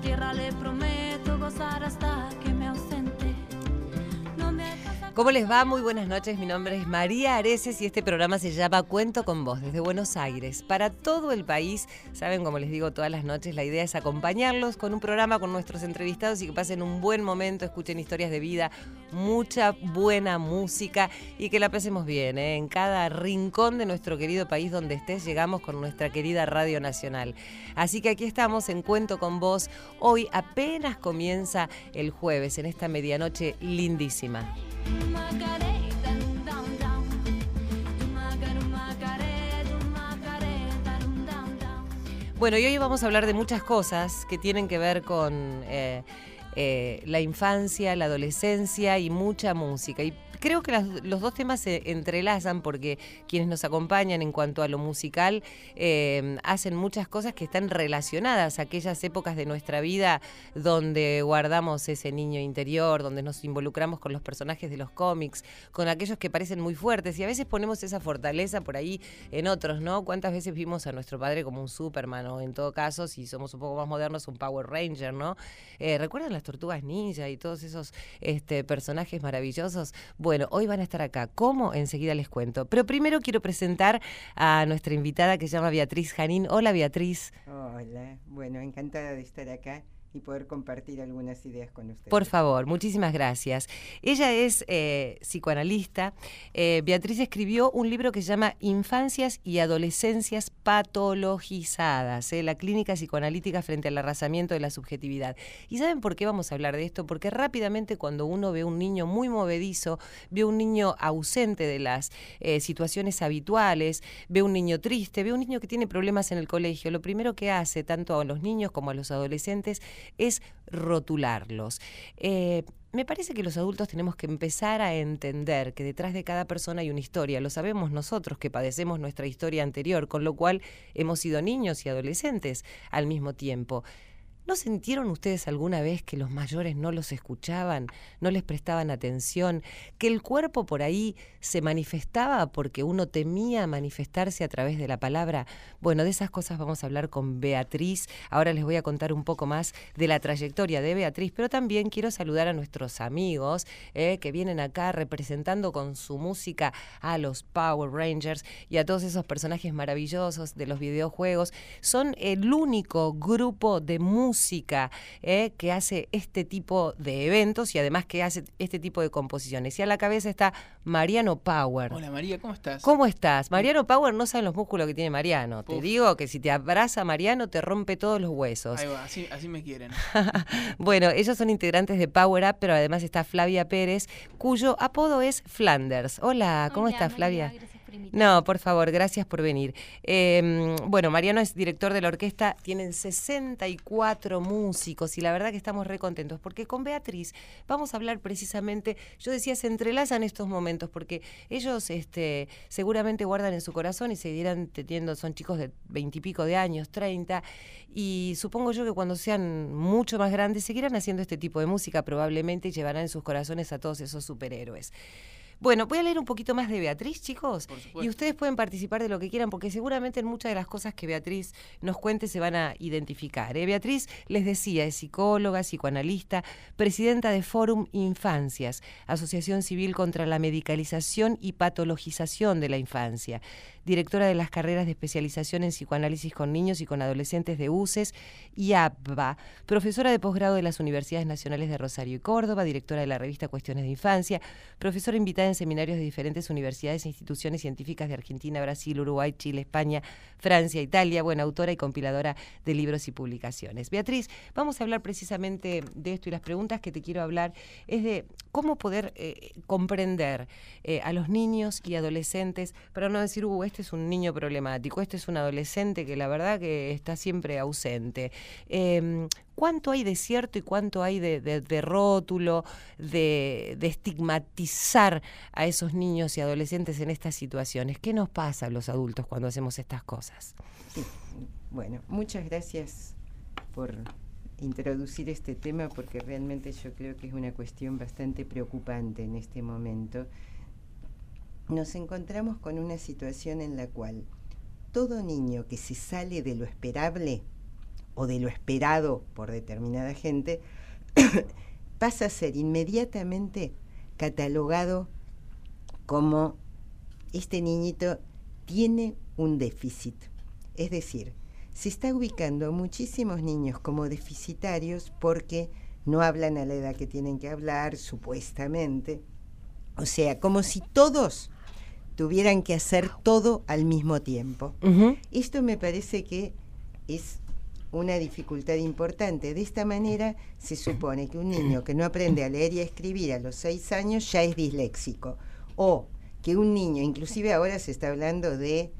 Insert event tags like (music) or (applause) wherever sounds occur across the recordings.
Tierra le prometo ¿Cómo les va? Muy buenas noches. Mi nombre es María Areces y este programa se llama Cuento con Vos desde Buenos Aires. Para todo el país, saben, como les digo todas las noches, la idea es acompañarlos con un programa con nuestros entrevistados y que pasen un buen momento, escuchen historias de vida, mucha buena música y que la pasemos bien. ¿eh? En cada rincón de nuestro querido país donde estés, llegamos con nuestra querida Radio Nacional. Así que aquí estamos en Cuento con Vos. Hoy apenas comienza el jueves, en esta medianoche lindísima. Bueno, y hoy vamos a hablar de muchas cosas que tienen que ver con eh, eh, la infancia, la adolescencia y mucha música. Y creo que los dos temas se entrelazan porque quienes nos acompañan en cuanto a lo musical eh, hacen muchas cosas que están relacionadas a aquellas épocas de nuestra vida donde guardamos ese niño interior, donde nos involucramos con los personajes de los cómics, con aquellos que parecen muy fuertes y a veces ponemos esa fortaleza por ahí en otros, ¿no? ¿Cuántas veces vimos a nuestro padre como un Superman o en todo caso, si somos un poco más modernos, un Power Ranger, ¿no? Eh, ¿Recuerdan las tortugas ninja y todos esos este, personajes maravillosos? Hoy van a estar acá. ¿Cómo? Enseguida les cuento. Pero primero quiero presentar a nuestra invitada que se llama Beatriz Janín. Hola Beatriz. Hola, bueno, encantada de estar acá y poder compartir algunas ideas con ustedes. Por favor, muchísimas gracias. Ella es eh, psicoanalista. Eh, Beatriz escribió un libro que se llama Infancias y Adolescencias Patologizadas, eh, la clínica psicoanalítica frente al arrasamiento de la subjetividad. ¿Y saben por qué vamos a hablar de esto? Porque rápidamente cuando uno ve un niño muy movedizo, ve un niño ausente de las eh, situaciones habituales, ve un niño triste, ve un niño que tiene problemas en el colegio, lo primero que hace tanto a los niños como a los adolescentes es rotularlos. Eh, me parece que los adultos tenemos que empezar a entender que detrás de cada persona hay una historia. Lo sabemos nosotros que padecemos nuestra historia anterior, con lo cual hemos sido niños y adolescentes al mismo tiempo. ¿No sintieron ustedes alguna vez que los mayores no los escuchaban, no les prestaban atención, que el cuerpo por ahí se manifestaba porque uno temía manifestarse a través de la palabra? Bueno, de esas cosas vamos a hablar con Beatriz. Ahora les voy a contar un poco más de la trayectoria de Beatriz, pero también quiero saludar a nuestros amigos eh, que vienen acá representando con su música a los Power Rangers y a todos esos personajes maravillosos de los videojuegos. Son el único grupo de música eh, que hace este tipo de eventos y además que hace este tipo de composiciones. Y a la cabeza está Mariano Power. Hola María, ¿cómo estás? ¿Cómo estás? Mariano Power no saben los músculos que tiene Mariano. Te digo que si te abraza Mariano te rompe todos los huesos. Ahí va, así, así me quieren. (laughs) bueno, ellos son integrantes de Power Up, pero además está Flavia Pérez, cuyo apodo es Flanders. Hola, ¿cómo Hola, estás, María, Flavia? gracias. No, por favor, gracias por venir. Eh, bueno, Mariano es director de la orquesta, tienen 64 músicos y la verdad que estamos re contentos porque con Beatriz vamos a hablar precisamente, yo decía, se entrelazan estos momentos porque ellos este, seguramente guardan en su corazón y seguirán teniendo, son chicos de veintipico de años, 30, y supongo yo que cuando sean mucho más grandes seguirán haciendo este tipo de música probablemente y llevarán en sus corazones a todos esos superhéroes. Bueno, voy a leer un poquito más de Beatriz, chicos. Por Y ustedes pueden participar de lo que quieran, porque seguramente en muchas de las cosas que Beatriz nos cuente se van a identificar. ¿eh? Beatriz, les decía, es psicóloga, psicoanalista, presidenta de Fórum Infancias, Asociación Civil contra la Medicalización y Patologización de la Infancia, directora de las carreras de especialización en psicoanálisis con niños y con adolescentes de UCES y ABBA, profesora de posgrado de las Universidades Nacionales de Rosario y Córdoba, directora de la revista Cuestiones de Infancia, profesora invitada en seminarios de diferentes universidades e instituciones científicas de Argentina, Brasil, Uruguay, Chile, España, Francia, Italia, buena autora y compiladora de libros y publicaciones. Beatriz, vamos a hablar precisamente de esto y las preguntas que te quiero hablar es de cómo poder eh, comprender eh, a los niños y adolescentes, para no decir, uh, este es un niño problemático, este es un adolescente que la verdad que está siempre ausente. Eh, ¿Cuánto hay de cierto y cuánto hay de, rótulo, de, estigmatizar a esos niños y adolescentes en estas situaciones? ¿Qué nos pasa a los adultos cuando hacemos estas cosas? Bueno, muchas gracias por introducir este tema porque realmente yo creo que es una cuestión bastante preocupante en este momento. Nos encontramos con una situación en la cual todo niño que se sale de lo esperable o de lo esperado por determinada gente, (coughs) pasa a ser inmediatamente catalogado como este niñito tiene un déficit. Es decir, se está ubicando a muchísimos niños como deficitarios porque no hablan a la edad que tienen que hablar, supuestamente. O sea, como si todos tuvieran que hacer todo al mismo tiempo. Esto me parece que es una dificultad importante. De esta manera se supone que un niño que no aprende a leer y a escribir a los seis años ya es disléxico. O que un niño, inclusive ahora se está hablando de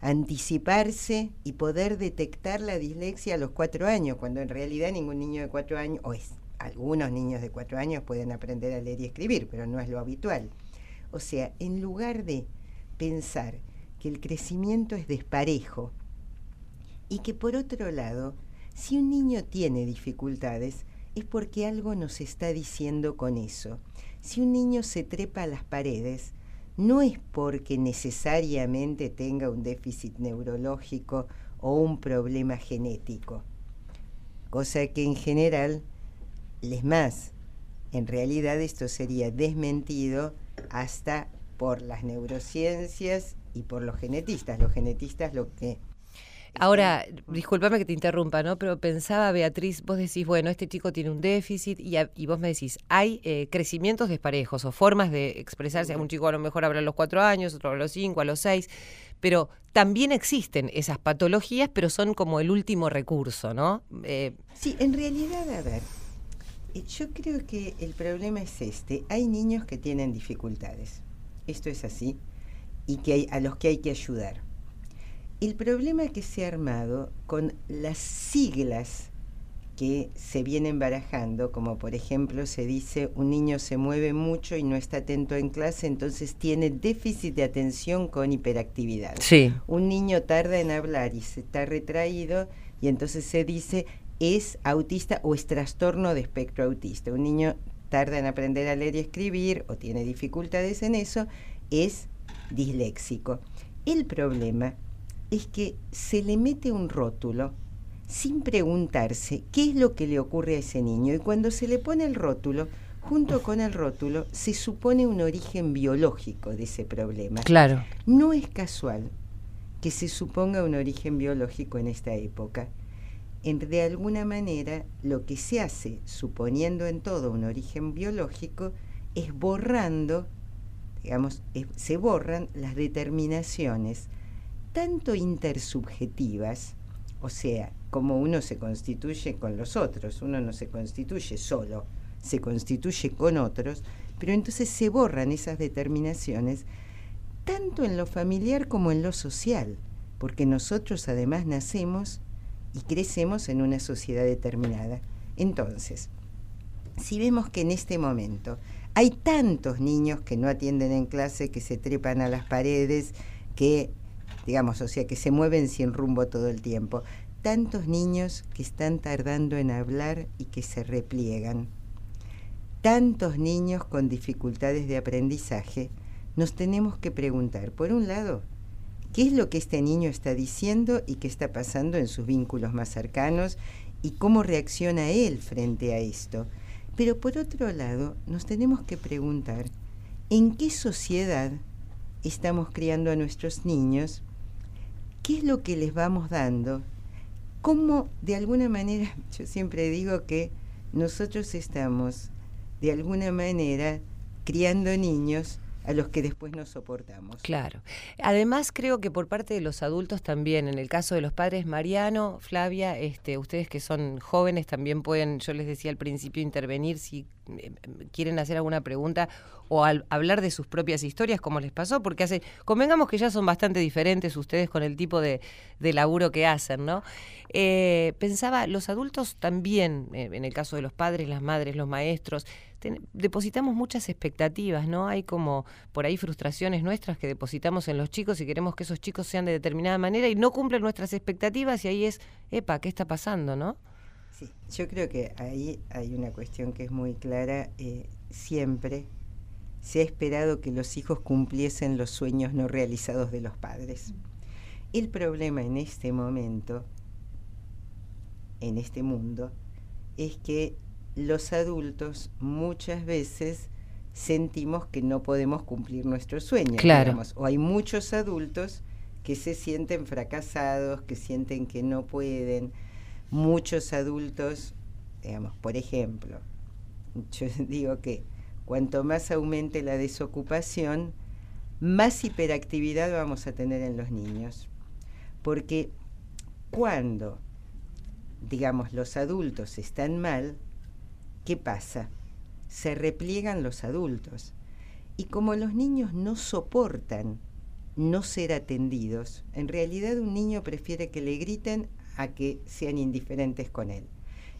anticiparse y poder detectar la dislexia a los cuatro años, cuando en realidad ningún niño de cuatro años, o es, algunos niños de cuatro años pueden aprender a leer y escribir, pero no es lo habitual. O sea, en lugar de pensar que el crecimiento es desparejo y que por otro lado, si un niño tiene dificultades, es porque algo nos está diciendo con eso. Si un niño se trepa a las paredes, no es porque necesariamente tenga un déficit neurológico o un problema genético, cosa que en general, les más, en realidad esto sería desmentido hasta por las neurociencias y por los genetistas. Los genetistas lo que Ahora, discúlpame que te interrumpa, ¿no? Pero pensaba, Beatriz, vos decís, bueno, este chico tiene un déficit y, vos me decís, hay eh, crecimientos desparejos o formas de expresarse. Un chico a lo mejor habla a los cuatro años, otro a los cinco, a los seis, pero también existen esas patologías, pero son como el último recurso, ¿no? Eh, sí, en realidad, a ver, eh, yo creo que el problema es este. Hay niños que tienen dificultades. Esto es así. Y que hay, a los que hay que ayudar el problema que se ha armado con las siglas que se vienen barajando, como por ejemplo se dice un niño se mueve mucho y no está atento en clase, entonces tiene déficit de atención con hiperactividad. Sí. Un niño tarda en hablar y se está retraído y entonces se dice es autista o es trastorno de espectro autista. Un niño tarda en aprender a leer y escribir o tiene dificultades en eso, es disléxico. El problema es que se le mete un rótulo sin preguntarse qué es lo que le ocurre a ese niño. Y cuando se le pone el rótulo, junto con el rótulo, se supone un origen biológico de ese problema. Claro. No es casual que se suponga un origen biológico en esta época. De alguna manera, lo que se hace, suponiendo en todo un origen biológico, es borrando, digamos, se borran las determinaciones tanto intersubjetivas, o sea, como uno se constituye con los otros, uno no se constituye solo, se constituye con otros, pero entonces se borran esas determinaciones tanto en lo familiar como en lo social, porque nosotros además nacemos y crecemos en una sociedad determinada. Entonces, si vemos que en este momento hay tantos niños que no atienden en clase, que se trepan a las paredes, que digamos, o sea, que se mueven sin rumbo todo el tiempo. Tantos niños que están tardando en hablar y que se repliegan. Tantos niños con dificultades de aprendizaje. Nos tenemos que preguntar, por un lado, ¿qué es lo que este niño está diciendo y qué está pasando en sus vínculos más cercanos y cómo reacciona él frente a esto? Pero por otro lado, nos tenemos que preguntar, ¿en qué sociedad estamos criando a nuestros niños qué es lo que les vamos dando, cómo de alguna manera, (laughs) yo siempre digo que nosotros estamos de alguna manera criando niños a los que después nos soportamos. Claro. Además, creo que por parte de los adultos también, en el caso de los padres, Mariano, Flavia, este, ustedes que son jóvenes también pueden, yo les decía al principio, intervenir si eh, quieren hacer alguna pregunta o hablar de sus propias historias, como les pasó, porque hace, convengamos que ya son bastante diferentes ustedes con el tipo de, laburo que hacen, ¿no? Eh, pensaba, los adultos también, eh, en el caso de los padres, las madres, los maestros, depositamos muchas expectativas, ¿no? Hay como por ahí frustraciones nuestras que depositamos en los chicos y queremos que esos chicos sean de determinada manera y no cumplen nuestras expectativas y ahí es, epa, ¿qué está pasando, no? Sí, yo creo que ahí hay una cuestión que es muy clara. Eh, siempre se ha esperado que los hijos cumpliesen los sueños no realizados de los padres. El problema en este momento en este mundo es que los adultos muchas veces sentimos que no podemos cumplir nuestros sueños. Claro. digamos, o hay muchos adultos que se sienten fracasados, que sienten que no pueden. Muchos adultos, digamos, por ejemplo, yo (laughs) digo que cuanto más aumente la desocupación, más hiperactividad vamos a tener en los niños. Porque cuando, digamos, los adultos están mal, ¿qué pasa? Se repliegan los adultos. Y como los niños no soportan no ser atendidos, en realidad un niño prefiere que le griten a que sean indiferentes con él.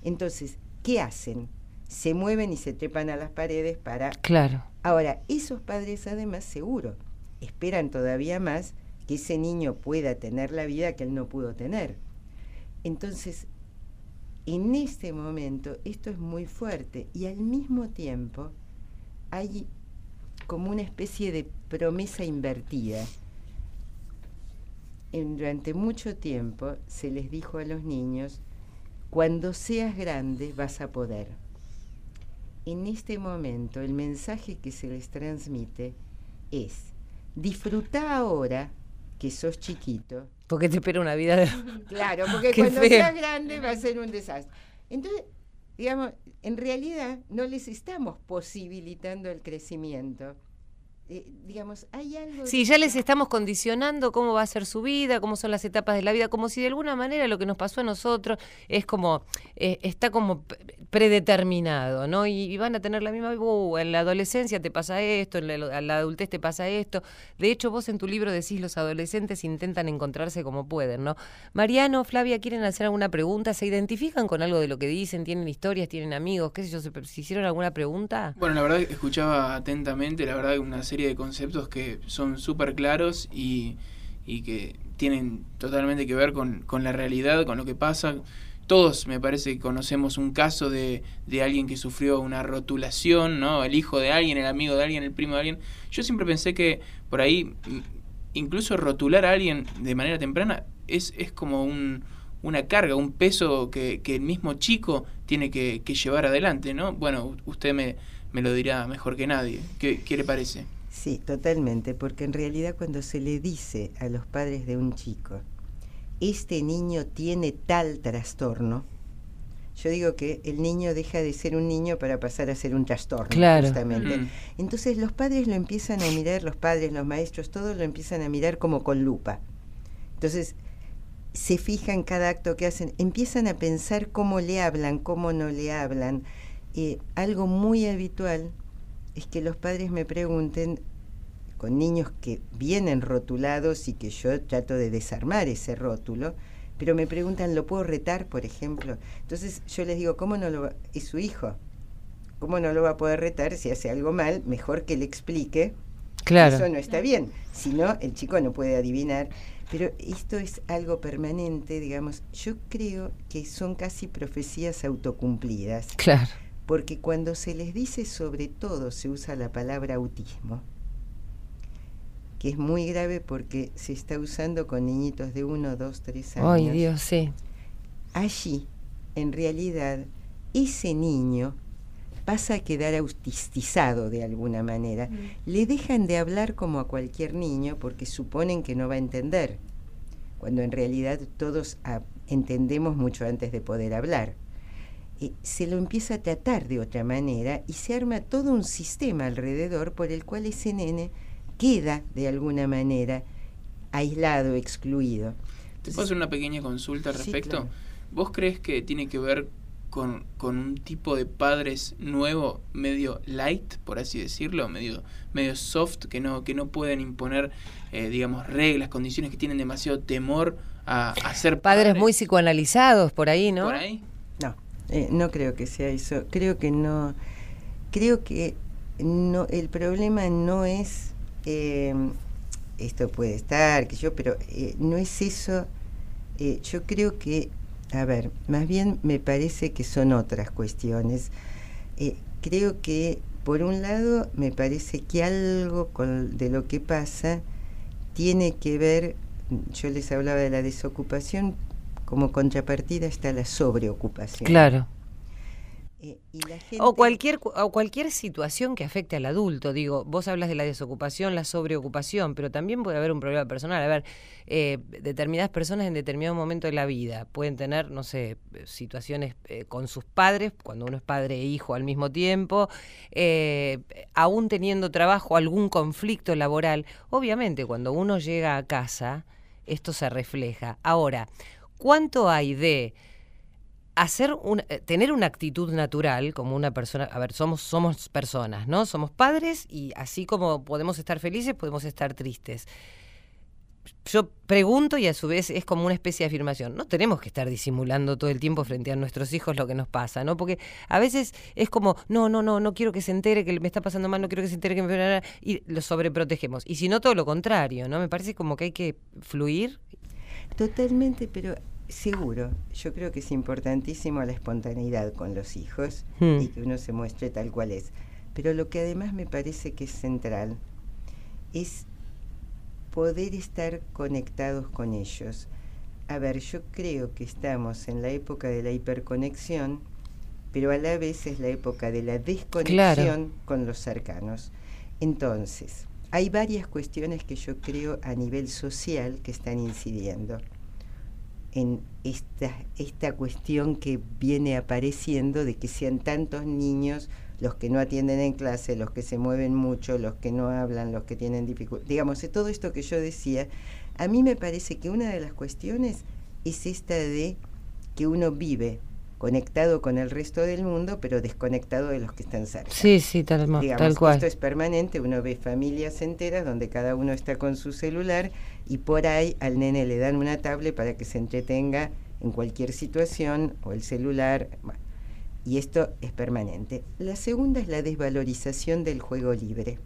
Entonces, ¿qué hacen? Se mueven y se trepan a las paredes para... Claro. Ahora, esos padres además seguro esperan todavía más que ese niño pueda tener la vida que él no pudo tener. Entonces, en este momento esto es muy fuerte y al mismo tiempo hay como una especie de promesa invertida. En- durante mucho tiempo se les dijo a los niños, cuando seas grande vas a poder. En este momento el mensaje que se les transmite es, disfruta ahora que sos chiquito, Porque te espera una vida de... (laughs) Claro, porque cuando feo. seas grande va a ser un desastre. Entonces, digamos, en realidad no les estamos posibilitando el crecimiento. Eh, digamos, hay algo... Sí, ya les estamos condicionando cómo va a ser su vida, cómo son las etapas de la vida, como si de alguna manera lo que nos pasó a nosotros es como, eh, está como predeterminado, ¿no? Y, y van a tener la misma, "Uh, en la adolescencia te pasa esto, en la, adultez te pasa esto. De hecho, vos en tu libro decís los adolescentes intentan encontrarse como pueden, ¿no? Mariano, Flavia, ¿quieren hacer alguna pregunta? ¿Se identifican con algo de lo que dicen? ¿Tienen historias? ¿Tienen amigos? ¿Qué sé yo? ¿Se, hicieron alguna pregunta? Bueno, la verdad escuchaba atentamente, la verdad una serie de conceptos que son súper claros y, y que tienen totalmente que ver con, con la realidad, con lo que pasa. Todos me parece que conocemos un caso de, de alguien que sufrió una rotulación, ¿no? El hijo de alguien, el amigo de alguien, el primo de alguien. Yo siempre pensé que por ahí, incluso rotular a alguien de manera temprana es, es como un, una carga, un peso que, que el mismo chico tiene que, que llevar adelante, ¿no? Bueno, usted me, me lo dirá mejor que nadie. ¿Qué, qué le parece? Sí, totalmente, porque en realidad cuando se le dice a los padres de un chico, este niño tiene tal trastorno, yo digo que el niño deja de ser un niño para pasar a ser un trastorno, Claro. justamente. Mm. Entonces los padres lo empiezan a mirar, los padres, los maestros, todos lo empiezan a mirar como con lupa. Entonces se fijan cada acto que hacen, empiezan a pensar cómo le hablan, cómo no le hablan. Eh, algo muy habitual es que los padres me pregunten con niños que vienen rotulados y que yo trato de desarmar ese rótulo, pero me preguntan, ¿lo puedo retar, por ejemplo? Entonces yo les digo, ¿cómo no lo va? Es su hijo. ¿Cómo no lo va a poder retar si hace algo mal? Mejor que le explique. Claro. Eso no está bien. Si no, el chico no puede adivinar. Pero esto es algo permanente, digamos. Yo creo que son casi profecías autocumplidas. Claro. Porque cuando se les dice sobre todo se usa la palabra autismo, que es muy grave porque se está usando con niñitos de 1, 2, 3 años. Ay, Dios, sí. Allí, en realidad, ese niño pasa a quedar autistizado de alguna manera. Le dejan de hablar como a cualquier niño porque suponen que no va a entender, cuando en realidad todos ah, entendemos mucho antes de poder hablar. Eh, se lo empieza a tratar de otra manera y se arma todo un sistema alrededor por el cual ese nene queda de alguna manera aislado, excluido. ¿Te puedo hacer una pequeña consulta al Sí, respecto? claro. ¿Vos crees que tiene que ver con, con un tipo de padres nuevo, medio light, por así decirlo, medio, medio soft, que no, que no pueden imponer, eh, digamos, reglas, condiciones que tienen demasiado temor a, a ser Padres muy psicoanalizados por ahí, ¿no? por ahí? No, eh, no creo que sea eso. Creo que no. Creo que no. El problema no es. Eh, esto puede estar, que yo, pero eh, no es eso. Eh, yo creo que, a ver, más bien me parece que son otras cuestiones. Eh, creo que, por un lado, me parece que algo con, de lo que pasa tiene que ver, yo les hablaba de la desocupación, como contrapartida está la sobreocupación. Claro. Eh, y la gente- O cualquier, cu- o cualquier situación que afecte al adulto. Digo, vos hablas de la desocupación, la sobreocupación, pero también puede haber un problema personal. A ver, eh, determinadas personas en determinado momento de la vida pueden tener, no sé, situaciones eh, con sus padres, cuando uno es padre e hijo al mismo tiempo, eh, aún teniendo trabajo, algún conflicto laboral. Obviamente, cuando uno llega a casa, esto se refleja. Ahora, ¿cuánto hay de hacer un, eh, tener una actitud natural como una persona, a ver, somos somos personas, ¿no? Somos padres y así como podemos estar felices, podemos estar tristes. Yo pregunto y a su vez es como una especie de afirmación. No tenemos que estar disimulando todo el tiempo frente a nuestros hijos lo que nos pasa, ¿no? Porque a veces es como, no, no, no, no quiero que se entere que me está pasando mal, no quiero que se entere que me... Y lo sobreprotegemos. Y si no, todo lo contrario, ¿no? Me parece como que hay que fluir. Totalmente, pero seguro. Yo creo que es importantísimo la espontaneidad con los hijos Hmm. y que uno se muestre tal cual es. Pero lo que además me parece que es central es poder estar conectados con ellos. A ver, yo creo que estamos en la época de la hiperconexión, pero a la vez es la época de la desconexión con los cercanos. Entonces, hay varias cuestiones que yo creo a nivel social que están incidiendo en esta, esta cuestión que viene apareciendo de que sean tantos niños los que no atienden en clase, los que se mueven mucho, los que no hablan, los que tienen dificultades. Digamos, todo esto que yo decía, a mí me parece que una de las cuestiones es esta de que uno vive conectado con el resto del mundo, pero desconectado de los que están cerca. Sí, sí, tal, mo- Digamos, tal cual. Esto es permanente, uno ve familias enteras donde cada uno está con su celular y por ahí al nene le dan una tablet para que se entretenga en cualquier situación o el celular. bueno, y esto es permanente. La segunda es la desvalorización del juego libre.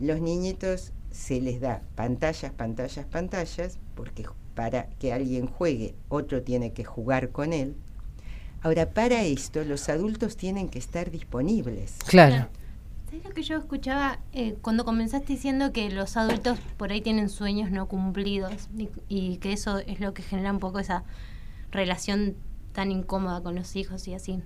Los niñitos se les da pantallas, pantallas, pantallas, porque para que alguien juegue, otro tiene que jugar con él. Ahora, para esto, los adultos tienen que estar disponibles. Claro. ¿Sabes lo que yo escuchaba eh, cuando comenzaste diciendo que los adultos por ahí tienen sueños no cumplidos y, y que eso es lo que genera un poco esa relación tan incómoda con los hijos y así?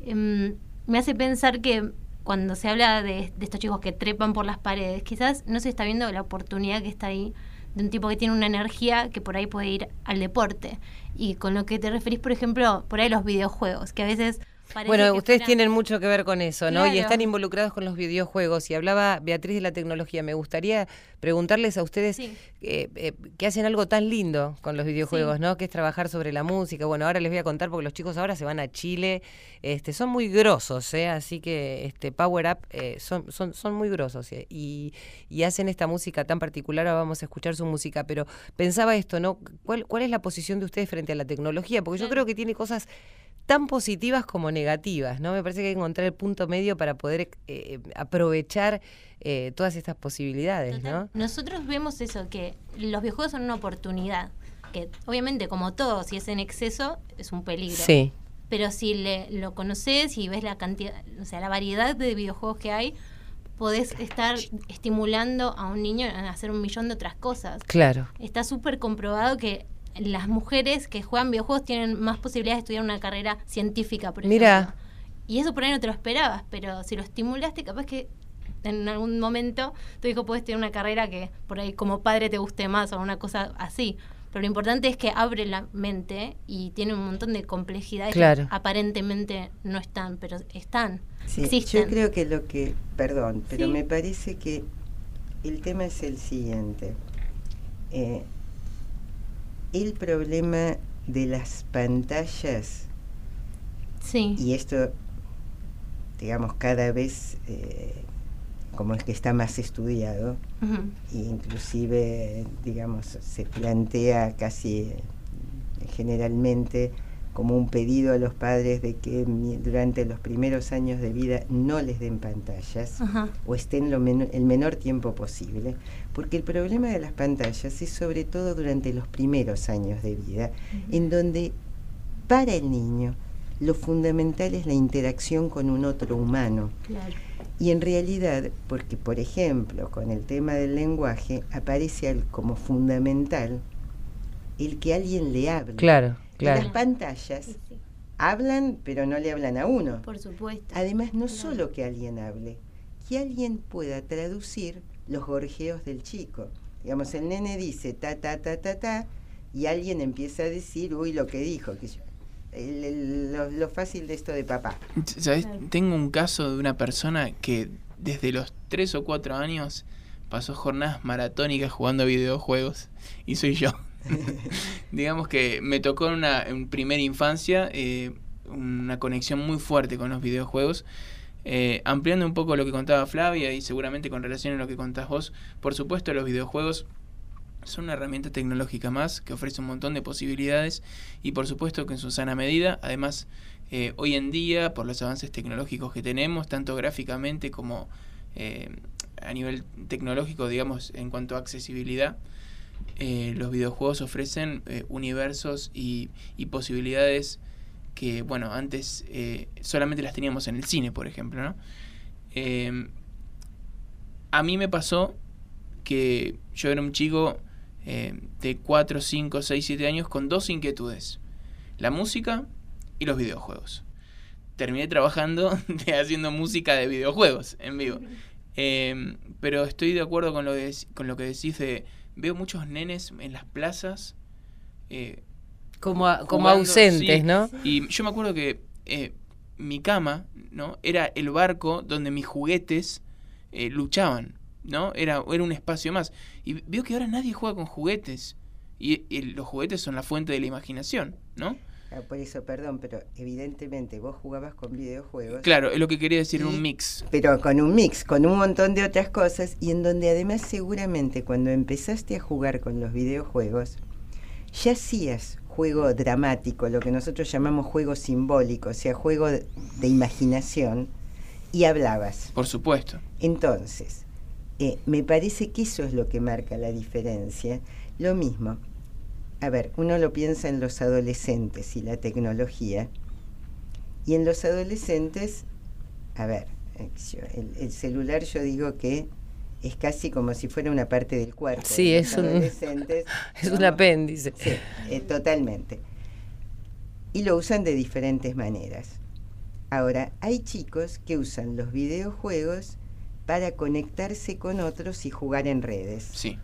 Em, me hace pensar que cuando se habla de, de estos chicos que trepan por las paredes, quizás no se está viendo la oportunidad que está ahí de un tipo que tiene una energía que por ahí puede ir al deporte. Y con lo que te referís, por ejemplo, por ahí los videojuegos, que a veces... parece Bueno, ustedes fuera- tienen mucho que ver con eso, ¿no? Y están involucrados con los videojuegos. Y hablaba Beatriz de la tecnología. Me gustaría preguntarles a ustedes Sí. eh, eh, que hacen algo tan lindo con los videojuegos, Sí. ¿no? Que es trabajar sobre la música. Bueno, ahora les voy a contar porque los chicos ahora se van a Chile. Este, son muy grosos, ¿eh? Así que este Power Up eh, son, son, son muy grosos y, y hacen esta música tan particular. Ahora vamos a escuchar su música, pero pensaba esto, ¿no? ¿Cuál, cuál es la posición de ustedes frente a la tecnología? Porque yo Claro. creo que tiene cosas tan positivas como negativas, ¿no? Me parece que hay que encontrar el punto medio para poder eh, aprovechar eh, todas estas posibilidades, Total. ¿no? Nosotros vemos eso, que los videojuegos son una oportunidad, que obviamente como todo, si es en exceso, es un peligro. Sí, Pero si le, lo conoces y ves la cantidad, o sea, la variedad de videojuegos que hay, podés estar estimulando a un niño a hacer un millón de otras cosas. claro. Está súper comprobado que las mujeres que juegan videojuegos tienen más posibilidades de estudiar una carrera científica, por ejemplo. Mira. Y eso por ahí no te lo esperabas, pero si lo estimulaste, capaz que en algún momento tu hijo puede estudiar una carrera que por ahí como padre te guste más o una cosa así. Pero lo importante es que abre la mente y tiene un montón de complejidades Claro. que aparentemente no están, pero están. Sí, existen. yo creo que lo que, perdón, pero Sí. me parece que el tema es el siguiente. Eh, el problema de las pantallas, Sí. y esto, digamos, cada vez eh, como es que está más estudiado, e inclusive, digamos, se plantea casi eh, generalmente como un pedido a los padres de que durante los primeros años de vida no les den pantallas Ajá. o estén lo men- el menor tiempo posible, porque el problema de las pantallas es sobre todo durante los primeros años de vida, en donde para el niño lo fundamental es la interacción con un otro humano. Claro. Y en realidad, porque por ejemplo, con el tema del lenguaje, aparece al- como fundamental el que alguien le hable. Claro, Y Las pantallas Sí, sí, hablan, pero no le hablan a uno. por supuesto. Además, no Claro. solo que alguien hable, que alguien pueda traducir los gorjeos del chico. Digamos, el nene dice ta, ta, ta, ta, ta, y alguien empieza a decir, uy, lo que dijo. Que yo- el- el- lo, lo fácil de esto de papá. ¿Sabes? Claro. Tengo un caso de una persona que desde los 3 o 4 años pasó jornadas maratónicas jugando videojuegos y soy yo. (laughs) Digamos que me tocó en una en primera infancia eh, una conexión muy fuerte con los videojuegos. Eh, ampliando un poco lo que contaba Flavia y seguramente con relación a lo que contás vos, por supuesto los videojuegos son una herramienta tecnológica más que ofrece un montón de posibilidades y por supuesto que en su sana medida, además eh, hoy en día por los avances tecnológicos que tenemos, tanto gráficamente como a nivel tecnológico, digamos, en cuanto a accesibilidad, eh, los videojuegos ofrecen eh, universos y, y posibilidades que, bueno, antes eh, solamente las teníamos en el cine, por ejemplo, ¿no? Eh, a mí me pasó que yo era un chico eh, de 4, 5, 6, 7 años con dos inquietudes. La música y los videojuegos. Terminé trabajando (laughs) de haciendo música de videojuegos en vivo. Eh, pero estoy de acuerdo con lo, dec- con lo que decís de... Veo muchos nenes en las plazas. eh, Como, a- como jugando, ausentes, sí. ¿no? y yo me acuerdo que eh, mi cama, ¿no? Era el barco donde mis juguetes eh, luchaban, ¿no? Era, era un espacio más. Y veo que ahora nadie juega con juguetes. Y, y los juguetes son la fuente de la imaginación, ¿no? Ah, por eso, perdón, pero evidentemente vos jugabas con videojuegos. Claro, es lo que quería decir, Y- un mix. pero con un mix, con un montón de otras cosas, y en donde además seguramente cuando empezaste a jugar con los videojuegos, ya hacías juego dramático, lo que nosotros llamamos juego simbólico, o sea, juego de, de imaginación, y hablabas. Por supuesto. Entonces, eh, me parece que eso es lo que marca la diferencia. Lo mismo, a ver, uno lo piensa en los adolescentes y la tecnología, y en los adolescentes, a ver, eh, el, el celular yo digo que es casi como si fuera una parte del cuerpo. Sí, de los (laughs) es un- Es un apéndice. Sí, eh, totalmente. Y lo usan de diferentes maneras. Ahora, hay chicos que usan los videojuegos para conectarse con otros y jugar en redes. Sí.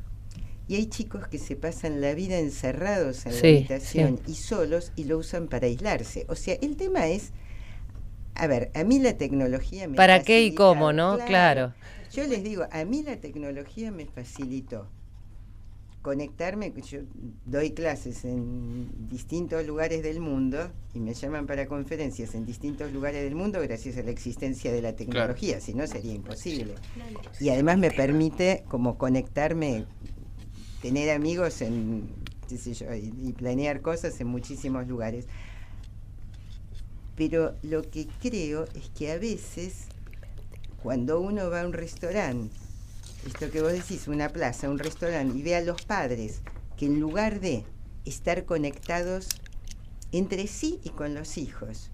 Y hay chicos que se pasan la vida encerrados en Sí, la habitación y solos y lo usan para aislarse. O sea, el tema es, a ver, a mí la tecnología me ¿Para qué y cómo, no? Claro. Yo les digo, a mí la tecnología me facilitó conectarme, yo doy clases en distintos lugares del mundo y me llaman para conferencias en distintos lugares del mundo gracias a la existencia de la tecnología, si no sería imposible. Y además me permite como conectarme, tener amigos en, qué sé yo, y, y planear cosas en muchísimos lugares. Pero lo que creo es que a veces, cuando uno va a un restaurante, esto que vos decís, una plaza, un restaurante, y ve a los padres que en lugar de estar conectados entre sí y con los hijos,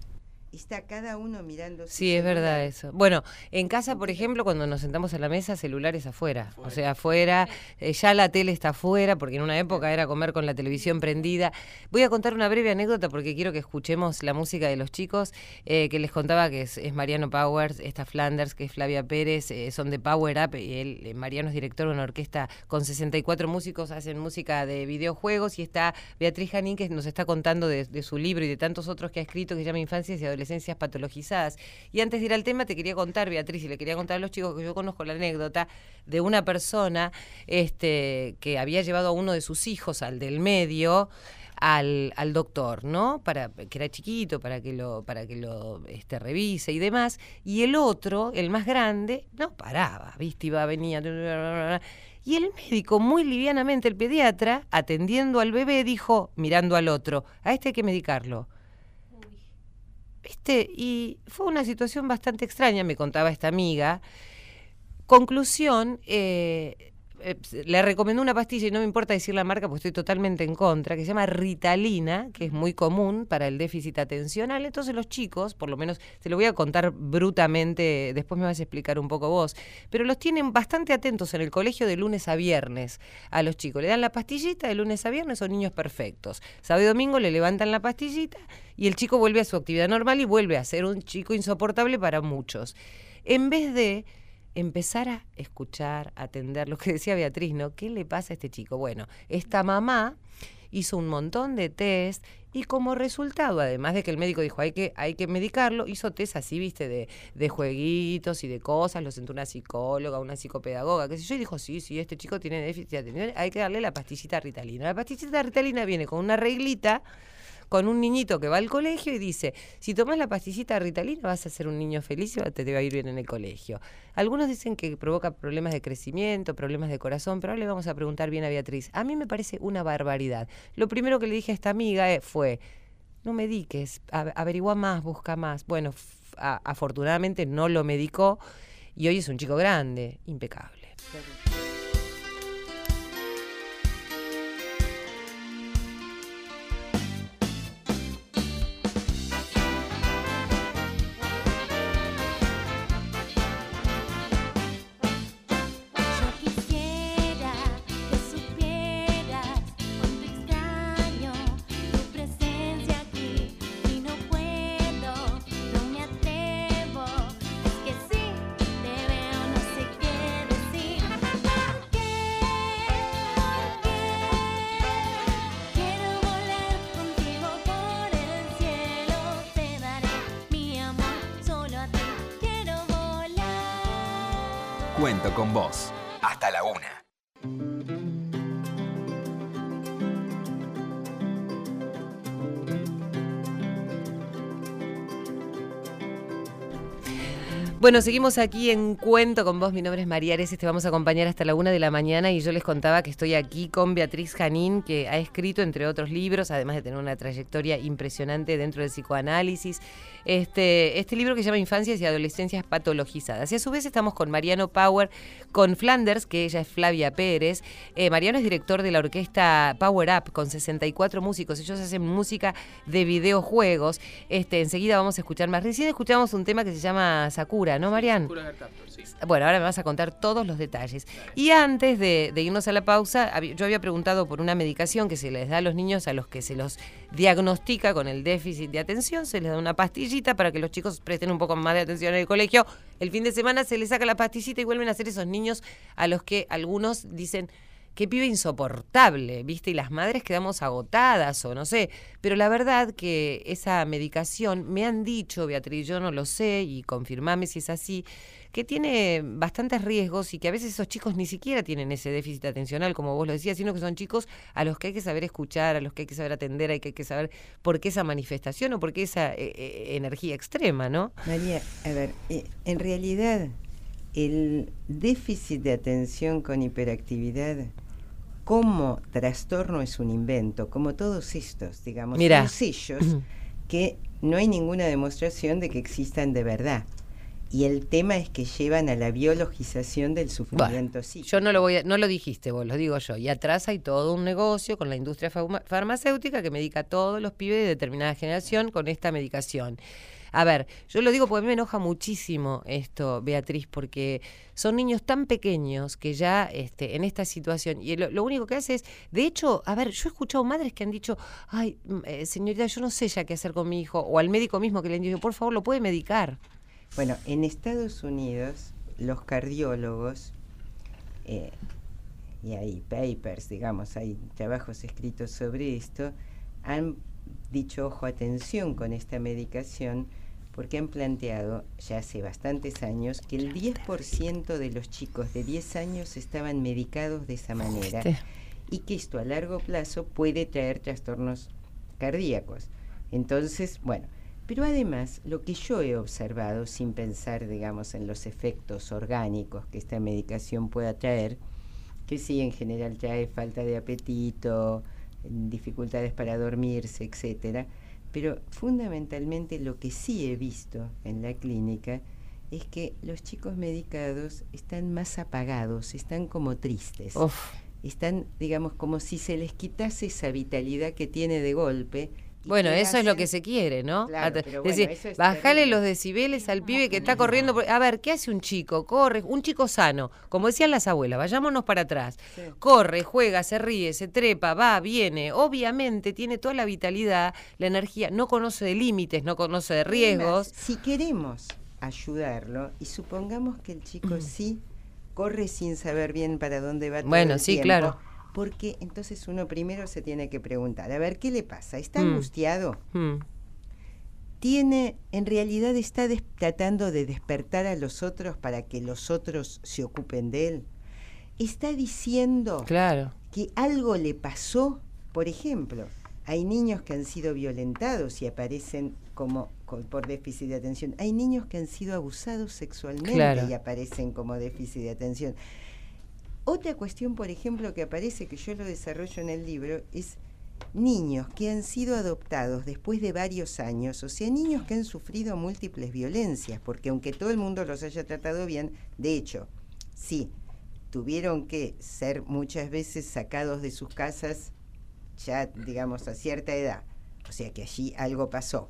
está cada uno mirando su Sí, es verdad eso. Bueno, en casa, por ejemplo, cuando nos sentamos a la mesa, celulares afuera. O sea, afuera, eh, ya la tele está afuera, porque en una época era comer con la televisión prendida. Voy a contar una breve anécdota porque quiero que escuchemos la música de los chicos, eh, que les contaba que es, es Mariano Powers, esta Flanders, que es Flavia Pérez, eh, son de Power Up, y él, eh, Mariano es director de una orquesta con 64 músicos, hacen música de videojuegos, y está Beatriz Janín, que nos está contando de, de su libro y de tantos otros que ha escrito, que se llama Infancias y Adolescencias Patologizadas. Y antes de ir al tema, te quería contar, Beatriz, y le quería contar a los chicos que yo conozco la anécdota de una persona este, que había llevado a uno de sus hijos, al del medio, al, al doctor, ¿no? Para que era chiquito, para que lo, para que lo este, revise y demás. Y el otro, el más grande, no paraba, ¿viste? Iba, venía. Y el médico, muy livianamente, el pediatra, atendiendo al bebé, dijo, mirando al otro, a este hay que medicarlo. ¿Viste? Y fue una situación bastante extraña, me contaba esta amiga. Conclusión, eh, eh, le recomendó una pastilla y no me importa decir la marca porque estoy totalmente en contra, que se llama Ritalina, que es muy común para el déficit atencional. Entonces los chicos, por lo menos, te lo voy a contar brutamente, después me vas a explicar un poco vos, pero los tienen bastante atentos en el colegio de lunes a viernes a los chicos. Le dan la pastillita de lunes a viernes, son niños perfectos. Sábado y domingo le levantan la pastillita y el chico vuelve a su actividad normal y vuelve a ser un chico insoportable para muchos. En vez de empezar a escuchar, atender lo que decía Beatriz, ¿no? ¿Qué le pasa a este chico? Bueno, esta mamá hizo un montón de test y como resultado, además de que el médico dijo hay que, hay que medicarlo, hizo test así, viste, de, de jueguitos y de cosas, lo sentó una psicóloga, una psicopedagoga, qué sé yo, y dijo, sí, sí, este chico tiene déficit de atención, hay que darle la pastillita ritalina. La pastillita ritalina viene con una reglita con un niñito que va al colegio y dice, si tomas la pastillita Ritalina vas a ser un niño feliz y te, va a ir bien en el colegio. Algunos dicen que provoca problemas de crecimiento, problemas de corazón, pero ahora le vamos a preguntar bien a Beatriz. A mí me parece una barbaridad. Lo primero que le dije a esta amiga eh, fue, no mediques, averigua más, busca más. Bueno, afortunadamente no lo medicó y hoy es un chico grande, impecable. Bueno, seguimos aquí en Cuento con vos. Mi nombre es María Areces. Te vamos a acompañar hasta la una de la mañana. Y yo les contaba que estoy aquí con Beatriz Janín, que ha escrito, entre otros libros, además de tener una trayectoria impresionante dentro del psicoanálisis, este, este libro que se llama Infancias y Adolescencias Patologizadas. Y a su vez estamos con Mariano Power, con Flanders, que ella es Flavia Pérez. Eh, Mariano es director de la orquesta Power Up, con 64 músicos. Ellos hacen música de videojuegos. Este, enseguida vamos a escuchar más. Recién escuchamos un tema que se llama Sakura, ¿no, Marian? Sí. Bueno, ahora me vas a contar todos los detalles. Y antes de, de irnos a la pausa, yo había preguntado por una medicación que se les da a los niños a los que se los diagnostica con el déficit de atención, se les da una pastillita para que los chicos presten un poco más de atención en el colegio. El fin de semana se les saca la pastillita y vuelven a ser esos niños a los que algunos dicen qué pibe insoportable, ¿viste? Y las madres quedamos agotadas o no sé. Pero la verdad que esa medicación, me han dicho, Beatriz, yo no lo sé y confirmame si es así, que tiene bastantes riesgos y que a veces esos chicos ni siquiera tienen ese déficit atencional, como vos lo decías, sino que son chicos a los que hay que saber escuchar, a los que hay que saber atender, hay que, hay que saber por qué esa manifestación o por qué esa eh, eh, energía extrema, ¿no? María, a ver, eh, en realidad el déficit de atención con hiperactividad como trastorno es un invento, como todos estos, digamos, son sellos (clears throat) que no hay ninguna demostración de que existan de verdad. Y el tema es que llevan a la biologización del sufrimiento psíquico. Yo no lo voy a- no lo dijiste vos, lo digo yo. Y atrás hay todo un negocio con la industria farmacéutica que medica a todos los pibes de determinada generación con esta medicación. A ver, yo lo digo porque a mí me enoja muchísimo esto, Beatriz, porque son niños tan pequeños que ya este, en esta situación, y lo, lo único que hace es, de hecho, a ver, yo he escuchado madres que han dicho, ay, mm, eh, señorita, yo no sé ya qué hacer con mi hijo, o al médico mismo que le han dicho, por favor, lo puede medicar. Bueno, en Estados Unidos los cardiólogos, eh, y hay papers, digamos, hay trabajos escritos sobre esto, han dicho, ojo, atención con esta medicación, porque han planteado ya hace bastantes años que el 10% de los chicos de 10 años estaban medicados de esa manera y que esto a largo plazo puede traer trastornos cardíacos. Entonces, bueno, pero además lo que yo he observado, sin pensar, digamos, en los efectos orgánicos que esta medicación pueda traer, que sí en general trae falta de apetito, dificultades para dormirse, etcétera, pero fundamentalmente lo que sí he visto en la clínica es que los chicos medicados están más apagados, están como tristes. Uf. Están, digamos, como si se les quitase esa vitalidad que tiene de golpe. Bueno, eso es lo que se quiere, ¿no? Claro, es bueno, decir, es bajale terrible. los decibeles al pibe que está corriendo. por- A ver, ¿qué hace un chico? Corre, un chico sano, como decían las abuelas, vayámonos para atrás. Sí. Corre, juega, se ríe, se trepa, va, viene. Obviamente tiene toda la vitalidad, la energía, no conoce de límites, no conoce de riesgos. Si queremos ayudarlo y supongamos que el chico sí corre sin saber bien para dónde va todo Bueno, el sí, tiempo, claro. Porque entonces uno primero se tiene que preguntar, a ver, ¿qué le pasa? ¿Está Mm. angustiado? Mm, tiene, en realidad está tratando de despertar a los otros para que los otros se ocupen de él. Está diciendo claro. que algo le pasó, por ejemplo, hay niños que han sido violentados y aparecen como co- por déficit de atención. Hay niños que han sido abusados sexualmente Claro. y aparecen como déficit de atención. Otra cuestión, por ejemplo, que aparece, que yo lo desarrollo en el libro, es niños que han sido adoptados después de varios años, o sea, niños que han sufrido múltiples violencias, porque aunque todo el mundo los haya tratado bien, de hecho, sí, tuvieron que ser muchas veces sacados de sus casas ya, digamos, a cierta edad, o sea que allí algo pasó,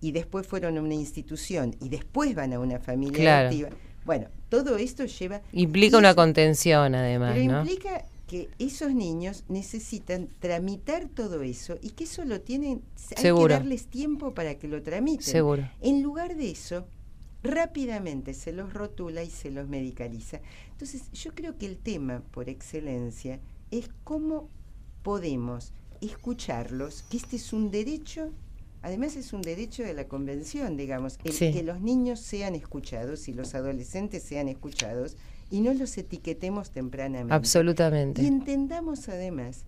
y después fueron a una institución y después van a una familia Claro. adoptiva. Bueno, todo esto lleva... Implica una contención, además, pero ¿no? implica que esos niños necesitan tramitar todo eso y que eso lo tienen, hay Seguro. que darles tiempo para que lo tramiten. Seguro. En lugar de eso, rápidamente se los rotula y se los medicaliza. Entonces, yo creo que el tema por excelencia es cómo podemos escucharlos, que este es un derecho, además es un derecho de la convención, digamos, el Sí. que los niños sean escuchados y los adolescentes sean escuchados y no los etiquetemos tempranamente. Absolutamente. Y entendamos además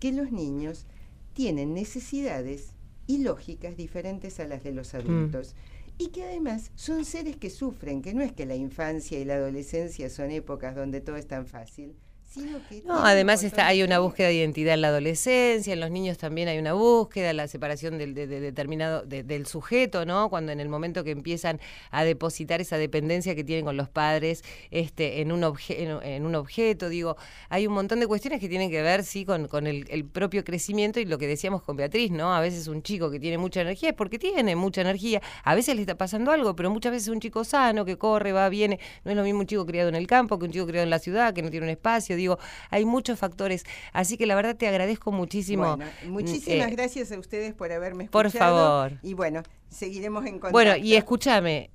que los niños tienen necesidades y lógicas diferentes a las de Mm. los adultos. Y que además son seres que sufren, que no es que la infancia y la adolescencia son épocas donde todo es tan fácil, sino que... No, además está, hay una búsqueda de identidad en la adolescencia, en los niños también hay una búsqueda, la separación del, de, de determinado, de- del sujeto, ¿no? Cuando en el momento que empiezan a depositar esa dependencia que tienen con los padres este, en, un obje- en, en un objeto, digo, hay un montón de cuestiones que tienen que ver, sí, con, con el, el propio crecimiento y lo que decíamos con Beatriz, ¿no? A veces un chico que tiene mucha energía es porque tiene mucha energía, a veces le está pasando algo, pero muchas veces un chico sano que corre, va, viene, no es lo mismo un chico criado en el campo que un chico criado en la ciudad, que no tiene un espacio, digo, hay muchos factores. Así que la verdad te agradezco muchísimo. Bueno, mm, muchísimas eh, gracias a ustedes por haberme por escuchado. favor. Y bueno, seguiremos en contacto. Bueno, y escúchame,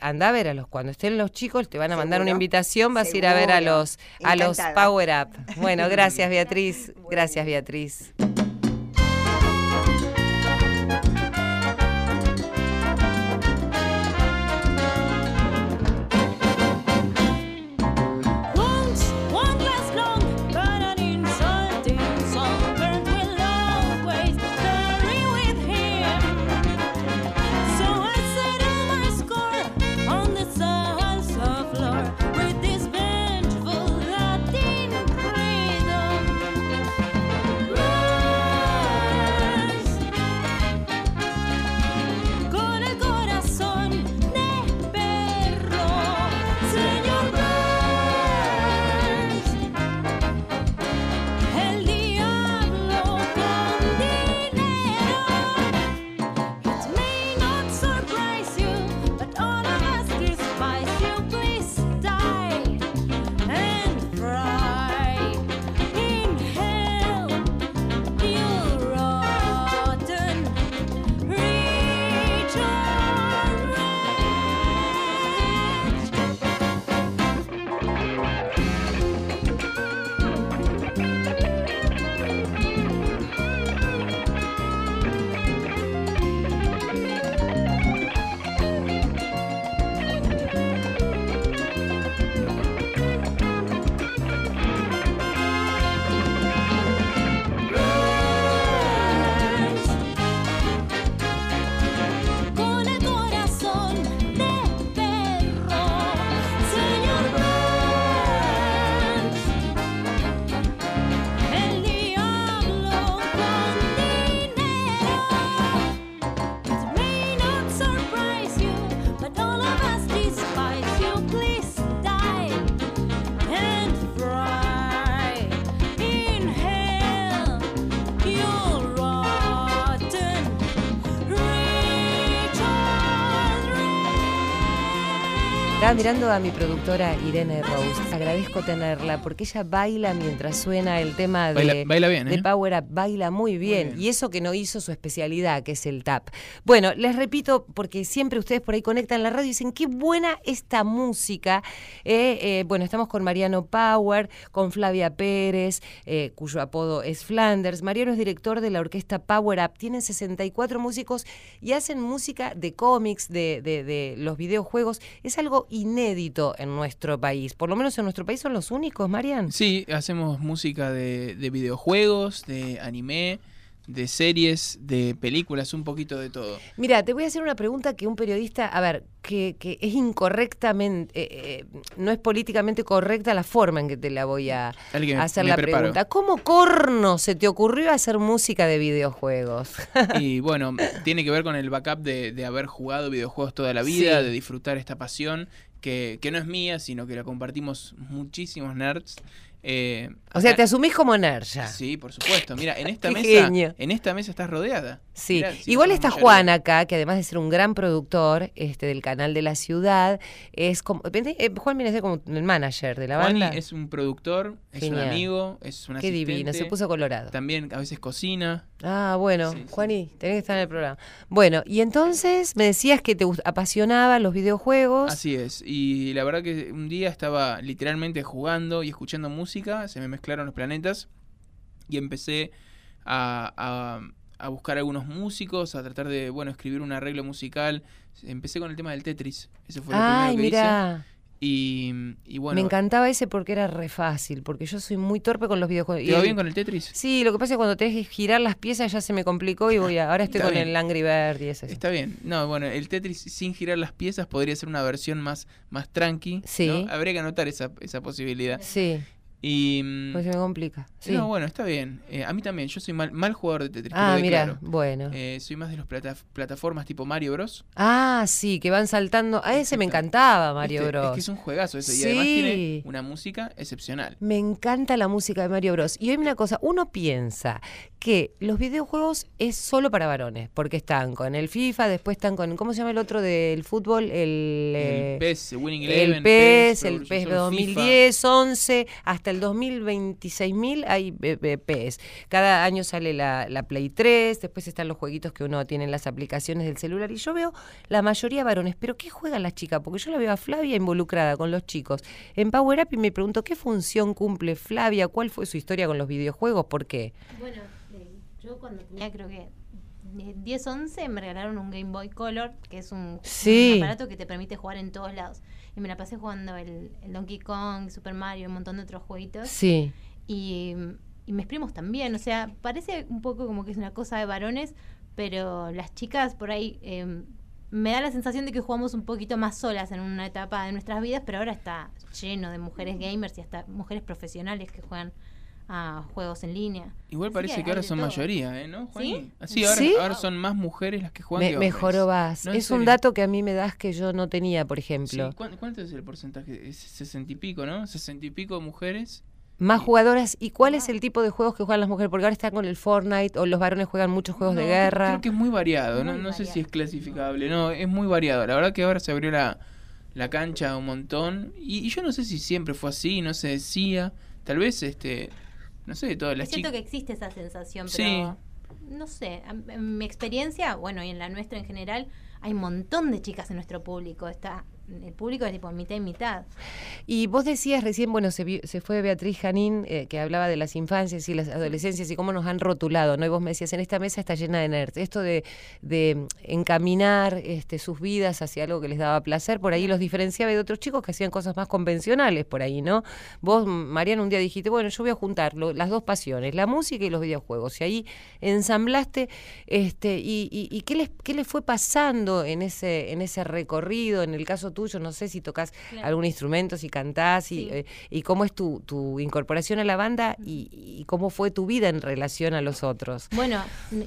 anda a ver a los, cuando estén los chicos, te van a mandar una invitación, vas a ir a ver a los, a los. Power Up. Bueno, (laughs) gracias Beatriz, gracias Beatriz. Estaba mirando a mi productora Irene Rose. Agradezco tenerla porque ella baila mientras suena el tema de, Baila- baila bien, de ¿eh? Power Up. Baila muy bien. bien. Y eso que no hizo su especialidad, que es el tap. Bueno, les repito, porque siempre ustedes por ahí conectan la radio y dicen, qué buena esta música. Eh, eh, bueno, estamos con Mariano Power, con Flavia Pérez, cuyo apodo es Flanders. Mariano es director de la orquesta Power Up. Tienen 64 músicos y hacen música de cómics, de, de- de los videojuegos. Es algo inédito en nuestro país. Por lo menos en nuestro país son los únicos, Marian. Sí, hacemos música de, de videojuegos, de anime, de series, de películas, un poquito de todo. Mira, te voy a hacer una pregunta que un periodista, a ver, que, que es incorrectamente, eh, eh, no es políticamente correcta la forma en que te la voy a hacer la preparo. pregunta. ¿Cómo corno se te ocurrió hacer música de videojuegos? (laughs) Y bueno, tiene que ver con el backup de, de haber jugado videojuegos toda la vida, Sí. de disfrutar esta pasión que, que no es mía, sino que la compartimos muchísimos nerds. Eh, o sea, acá- te asumís como nerd ya. Sí, por supuesto. Mira, en (laughs) esta mesa, genio. en esta mesa estás rodeada. Sí, Mirá, si igual está. Juan acá, que además de ser un gran productor este, del canal de la ciudad, es como. eh, Juan viene a ser como el manager de la Juani banda. es un productor, es un amigo, es un Qué divino, se puso colorado. También a veces cocina. Ah, bueno, Sí, sí. Juani, tenés que estar en el programa. Bueno, y entonces me decías que te apasionaban los videojuegos. Así es. Y la verdad que un día estaba literalmente jugando y escuchando música, se me mezclaron los planetas y empecé a, a- a buscar algunos músicos, a tratar de, bueno, escribir un arreglo musical. Empecé con el tema del Tetris. Ese fue lo Ay, primero que mira, hice. Y, y bueno, me encantaba ese porque era re fácil, porque yo soy muy torpe con los videojuegos. ¿te va bien con el Tetris? Sí, lo que pasa es que cuando tenés que girar las piezas ya se me complicó y voy a, ahora estoy Está con bien. el Angry Bird y ese. Está bien. No, bueno, el Tetris sin girar las piezas podría ser una versión más, más tranqui. Sí. ¿no? Habría que anotar esa, esa posibilidad. Sí, Y. pues se me complica. Sí. No, bueno, está bien. Eh, a mí también, yo soy mal, mal jugador de Tetris. te ah, mira, bueno. Eh, soy más de las plataformas tipo Mario Bros. ah, sí, que van saltando. A ese me encantaba Mario ¿Viste? Bros. Es que es un juegazo eso. Y además Sí. tiene una música excepcional. Me encanta la música de Mario Bros. Y hay una cosa, uno piensa que los videojuegos es solo para varones, porque están con el FIFA, después están con, ¿cómo se llama el otro del fútbol? El, eh, el PES, Winning Eleven, el PES, el PES Evolution Soccer, 2010, 11, hasta el 2026.000 hay eh, eh, PES. Cada año sale la, la Play 3, después están los jueguitos que uno tiene en las aplicaciones del celular. Y yo veo la mayoría varones, pero ¿qué juegan las chicas? Porque yo la veo a Flavia involucrada con los chicos en Power Up y me pregunto, ¿qué función cumple Flavia? ¿Cuál fue su historia con los videojuegos? ¿Por qué? Bueno, eh, yo cuando tenía creo que eh, 10, 11 me regalaron un Game Boy Color, que es un, Sí. un aparato que te permite jugar en todos lados. Y me la pasé jugando el, el Donkey Kong, Super Mario, un montón de otros jueguitos. Sí. Y, y mis primos también. O sea, parece un poco como que es una cosa de varones, pero las chicas por ahí eh, me da la sensación de que jugamos un poquito más solas en una etapa de nuestras vidas, pero ahora está lleno de mujeres gamers y hasta mujeres profesionales que juegan a juegos en línea. Igual Así parece que, ahora son todo. mayoría, ¿eh? ¿No, Juani? ¿Sí? Así, ahora, ¿Sí? ahora son más mujeres las que juegan Me, que mejoró vas. No, en es un serio. dato que a mí me das que yo no tenía, por ejemplo. ¿cuán- ¿Cuánto es el porcentaje? Es sesenta y pico, ¿no? Sesenta y pico mujeres. Más Y- jugadoras. ¿Y cuál es el tipo de juegos que juegan las mujeres? Porque ahora están con el Fortnite o los varones juegan muchos juegos de guerra. Creo que es muy variado, no, no sé si es clasificable, no, es muy variado. La verdad que ahora se abrió la, la cancha un montón y, y yo no sé si siempre fue así, no se decía, tal vez, este, no sé, todas las chicas... que existe esa sensación, Sí. pero no sé, en mi experiencia, bueno, y en la nuestra en general, hay un montón de chicas en nuestro público. Está, el público es tipo mitad y mitad. Y vos decías recién, bueno, se, se fue Beatriz Janín, eh, que hablaba de las infancias y las adolescencias y cómo nos han rotulado, ¿no? Y vos me decías, en esta mesa está llena de nerds. Esto de, de encaminar este, sus vidas hacia algo que les daba placer, por ahí los diferenciaba de otros chicos que hacían cosas más convencionales por ahí, ¿no? Vos, Mariana, un día dijiste, bueno, yo voy a juntar lo- las dos pasiones, la música y los videojuegos. Y ahí ensamblaste, este, y, y- y qué, les, qué les fue pasando en ese, en ese recorrido, en el caso tuyo, no sé si tocas Claro. algún instrumento, si cantás, y, Sí. eh, y cómo es tu, tu incorporación a la banda y, y cómo fue tu vida en relación a los otros. Bueno,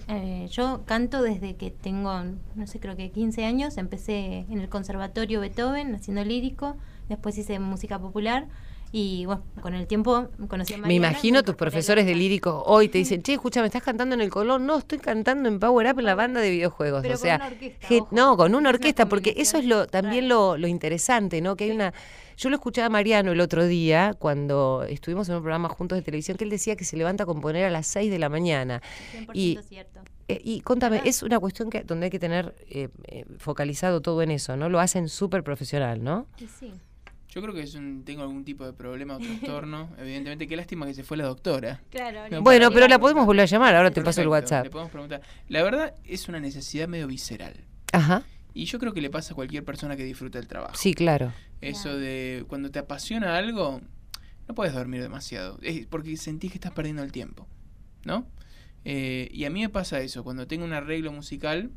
eh, yo canto desde que tengo, no sé, creo que 15 años. Empecé en el Conservatorio Beethoven haciendo lírico, después hice música popular. Y bueno, con el tiempo conocí a Me imagino tus profesores de lírico hoy te dicen, (laughs) che, escucha, ¿me estás cantando en el Colón? No, estoy cantando en Power Up en la banda de videojuegos. Pero o con sea, una orquesta, ojo. no, con una una orquesta, porque eso es lo también lo, lo interesante, ¿no? Que hay una. Yo lo escuchaba a Mariano el otro día cuando estuvimos en un programa juntos de televisión que él decía que se levanta a componer a las 6 de la mañana. 100% Y- cierto. Eh, y contame, ¿Verdad? es una cuestión que donde hay que tener eh, eh, focalizado todo en eso, ¿no? Lo hacen súper profesional, ¿no? Y sí. Yo creo que es un, tengo algún tipo de problema o (laughs) trastorno. Evidentemente, qué lástima que se fue la doctora. Claro. No, Bueno, pero la podemos volver a llamar, ahora te paso el WhatsApp. Le podemos preguntar. La verdad es una necesidad medio visceral. Ajá, Y yo creo que le pasa a cualquier persona que disfruta el trabajo. sí, claro. Eso Claro. de cuando te apasiona algo, no puedes dormir demasiado. Es porque sentís que estás perdiendo el tiempo. ¿No? Eh, y a mí me pasa eso. Cuando tengo un arreglo musical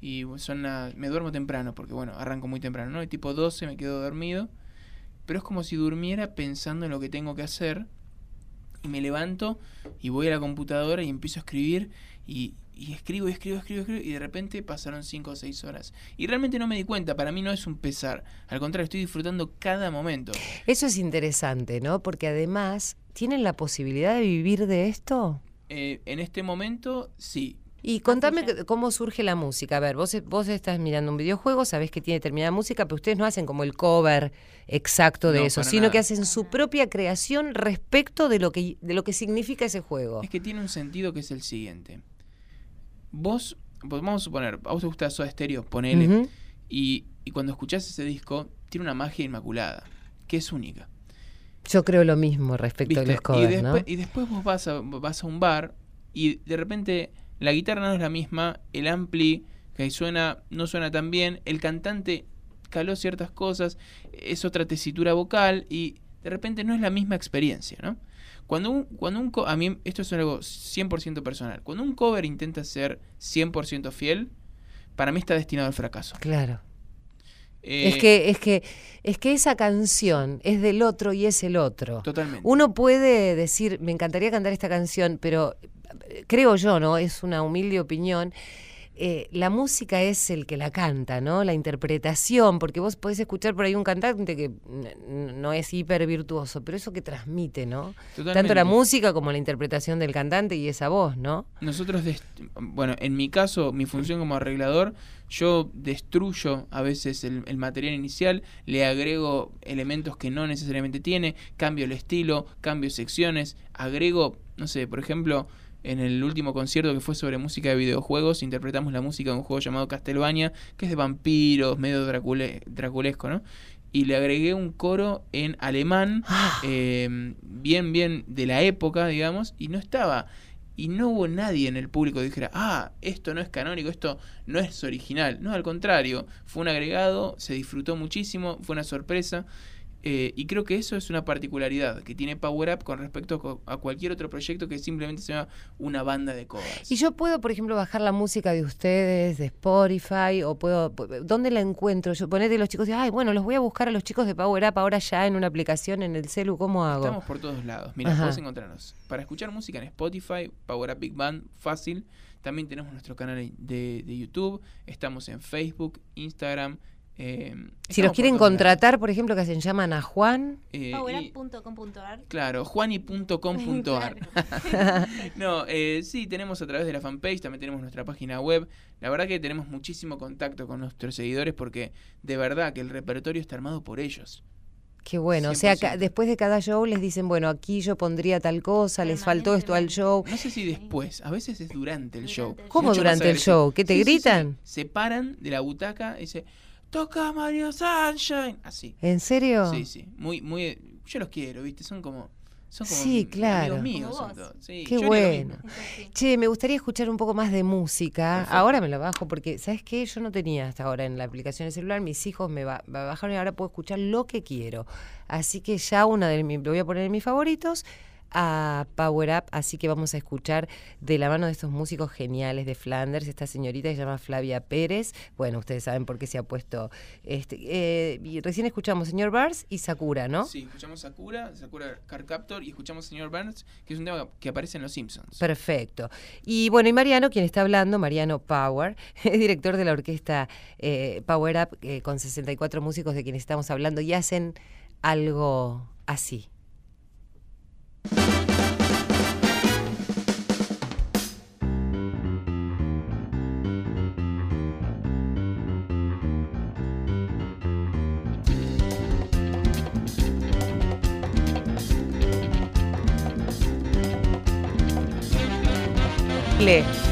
y son las- me duermo temprano, porque bueno, arranco muy temprano, ¿no? Y tipo 12 me quedo dormido. Pero es como si durmiera pensando en lo que tengo que hacer. Y me levanto y voy a la computadora y empiezo a escribir. Y, y escribo, y escribo, escribo, escribo. Y de repente pasaron 5 o 6 horas. Y realmente no me di cuenta. Para mí no es un pesar. Al contrario, estoy disfrutando cada momento. Eso es interesante, ¿no? Porque además, ¿tienen la posibilidad de vivir de esto? Eh, en este momento, sí. Y contame que- cómo surge la música. A ver, vos, vos estás mirando un videojuego, sabés que tiene determinada música, pero ustedes no hacen como el cover exacto de No, eso, sino nada. que hacen su propia creación respecto de lo que, de lo que significa ese juego. Es que tiene un sentido que es el siguiente. Vos, vos- vamos a suponer, a vos te gusta Soda Stereo, ponele. Y, y cuando escuchás ese disco, tiene una magia inmaculada, que es única. Yo creo lo mismo respecto ¿Viste? de los covers, y, ¿no? después, y después vos vas a, vas a un bar y de repente la guitarra no es la misma, el ampli que suena no suena tan bien, el cantante caló ciertas cosas, es otra tesitura vocal y de repente no es la misma experiencia, ¿no? Cuando un, cuando un co- a mí esto es algo 100% personal, cuando un cover intenta ser 100% fiel, para mí está destinado al fracaso. Claro. Eh, es que, es que, es que esa canción es del otro y es el otro. Totalmente. Uno puede decir, me encantaría cantar esta canción, pero creo yo, ¿no? Es una humilde opinión. eh, la música es el que la canta, ¿no? La interpretación, porque vos podés escuchar por ahí un cantante que no es hiper virtuoso, pero eso que transmite, ¿no? Tanto la música como la interpretación del cantante y esa voz, ¿no? Nosotros, bueno, en mi caso, mi función como arreglador, yo destruyo a veces el, el material inicial, le agrego elementos que no necesariamente tiene, cambio el estilo, cambio secciones, agrego, no sé, por ejemplo, en el último concierto que fue sobre música de videojuegos, interpretamos la música de un juego llamado Castlevania, que es de vampiros, medio dracule- draculesco, ¿no? Y le agregué un coro en alemán, eh, (gasps) bien, bien de la época, digamos, y no estaba y no hubo nadie en el público que dijera, ah, esto no es canónico, esto no es original. No, al contrario, fue un agregado, se disfrutó muchísimo, fue una sorpresa. Eh, y creo que eso es una particularidad que tiene Power Up con respecto a cualquier otro proyecto que simplemente sea una banda de covers. Y yo puedo, por ejemplo, bajar la música de ustedes, de Spotify, o puedo, ¿dónde la encuentro? Yo ponete los chicos, y, ay, bueno, los voy a buscar a los chicos de Power Up ahora ya en una aplicación en el celu, ¿cómo hago? Estamos por todos lados. Mira, podés encontrarnos. Para escuchar música en Spotify, Power Up Big Band, fácil. También tenemos nuestro canal de, de YouTube. Estamos en Facebook, Instagram. Eh, si los quieren contratar, por ejemplo, que hacen, llaman a Juan. Eh, y- Powerup.com.ar. Claro, juani.com.ar. Claro. (laughs) no, eh, sí, tenemos a través de la fanpage, también tenemos nuestra página web. La verdad que tenemos muchísimo contacto con nuestros seguidores porque de verdad que el repertorio está armado por ellos. Qué bueno, o sea, ca- 100%. después de cada show les dicen, bueno, aquí yo pondría tal cosa, les faltó esto al show. No sé si después, a veces es durante el Durante show. el ¿Cómo Mucho durante el show? ¿Que te Sí, sí, sí. gritan? Se paran de la butaca y dice, toca Mario Sunshine. Así. ¿En serio? Sí, sí. Muy, muy. Yo los quiero, ¿viste? Son como. Son como Sí, claro. amigos míos. Son todos. Sí, Qué lo bueno. Che, me gustaría escuchar un poco más de música. Perfecto. Ahora me la bajo porque, ¿sabes qué? Yo no tenía hasta ahora en la aplicación de celular. Mis hijos me ba- me bajaron y ahora puedo escuchar lo que quiero. Así que ya una de mis, lo voy a poner en mis favoritos a Power Up, así que vamos a escuchar de la mano de estos músicos geniales de Flanders, esta señorita que se llama Flavia Pérez. Bueno, ustedes saben por qué se ha puesto. Este, eh, y recién escuchamos Señor Bars y Sakura, ¿no? Sí, escuchamos Sakura, Sakura Car Captor y escuchamos Señor Burns, que es un tema que aparece en Los Simpsons. Perfecto. Y bueno, y Mariano, quien está hablando, Mariano Power, (laughs) es director de la orquesta eh, Power Up, eh, con 64 músicos de quienes estamos hablando, y hacen algo así. Le.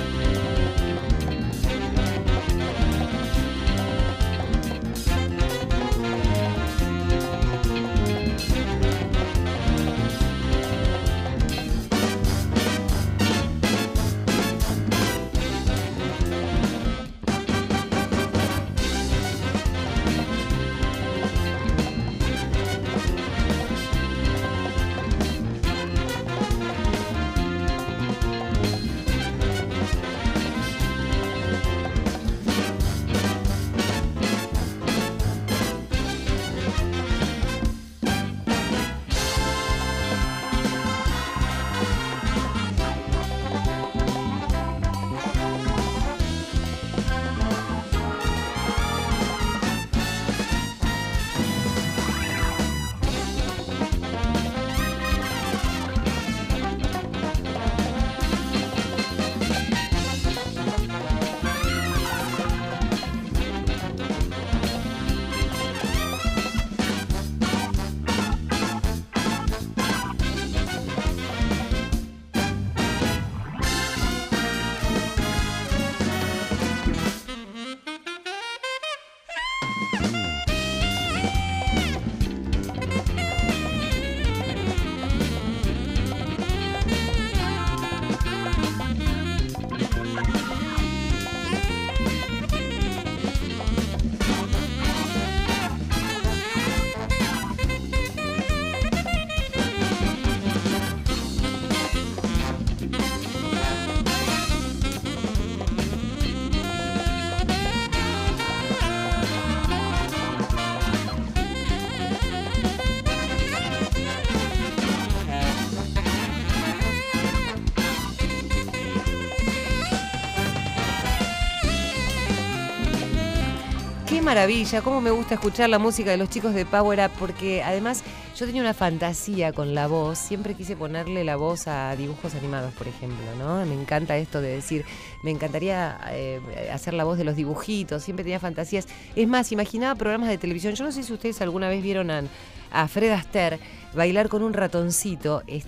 Maravilla, cómo me gusta escuchar la música de los chicos de Power porque además yo tenía una fantasía con la voz, siempre quise ponerle la voz a dibujos animados, por ejemplo, ¿no? Me encanta esto de decir, me encantaría eh, hacer la voz de los dibujitos, siempre tenía fantasías. Es más, imaginaba programas de televisión, yo no sé si ustedes alguna vez vieron a, Fred Astaire bailar con un ratoncito, es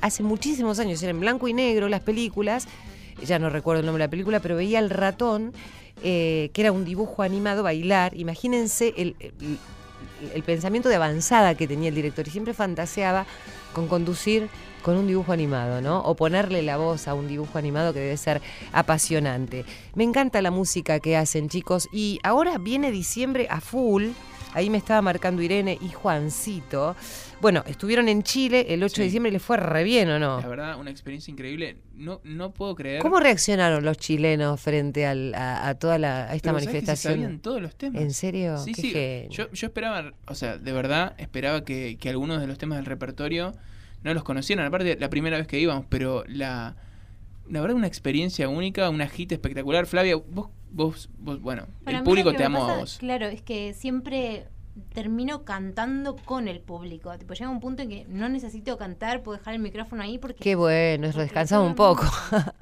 hace muchísimos años, era en blanco y negro las películas, ya no recuerdo el nombre de la película, pero veía al ratón, eh, que era un dibujo animado, bailar. Imagínense el, el- el pensamiento de avanzada que tenía el director y siempre fantaseaba con conducir con un dibujo animado, ¿no? O ponerle la voz a un dibujo animado que debe ser apasionante. Me encanta la música que hacen, chicos, y ahora viene diciembre a full. Ahí me estaba marcando Irene y Juancito. Bueno, estuvieron en Chile el 8 de diciembre y les fue re bien, ¿o no? La verdad, una experiencia increíble. No, no puedo creer. ¿Cómo reaccionaron los chilenos frente al- a, a toda la, a esta Pero, ¿sabes que se manifestación? sabían todos los temas. ¿En serio? Sí, Qué sí. genio. Yo, yo esperaba, o sea, de verdad, esperaba que, que algunos de los temas del repertorio no los conocieran. Aparte, la primera vez que íbamos, pero la, la verdad, una experiencia única, una hit espectacular. Flavia, vos, vos, vos bueno, Para el público te amó a vos. Claro, es que siempre termino cantando con el público. Tipo, llega un punto en que no necesito cantar, puedo dejar el micrófono ahí porque Qué bueno, porque descansamos un poco.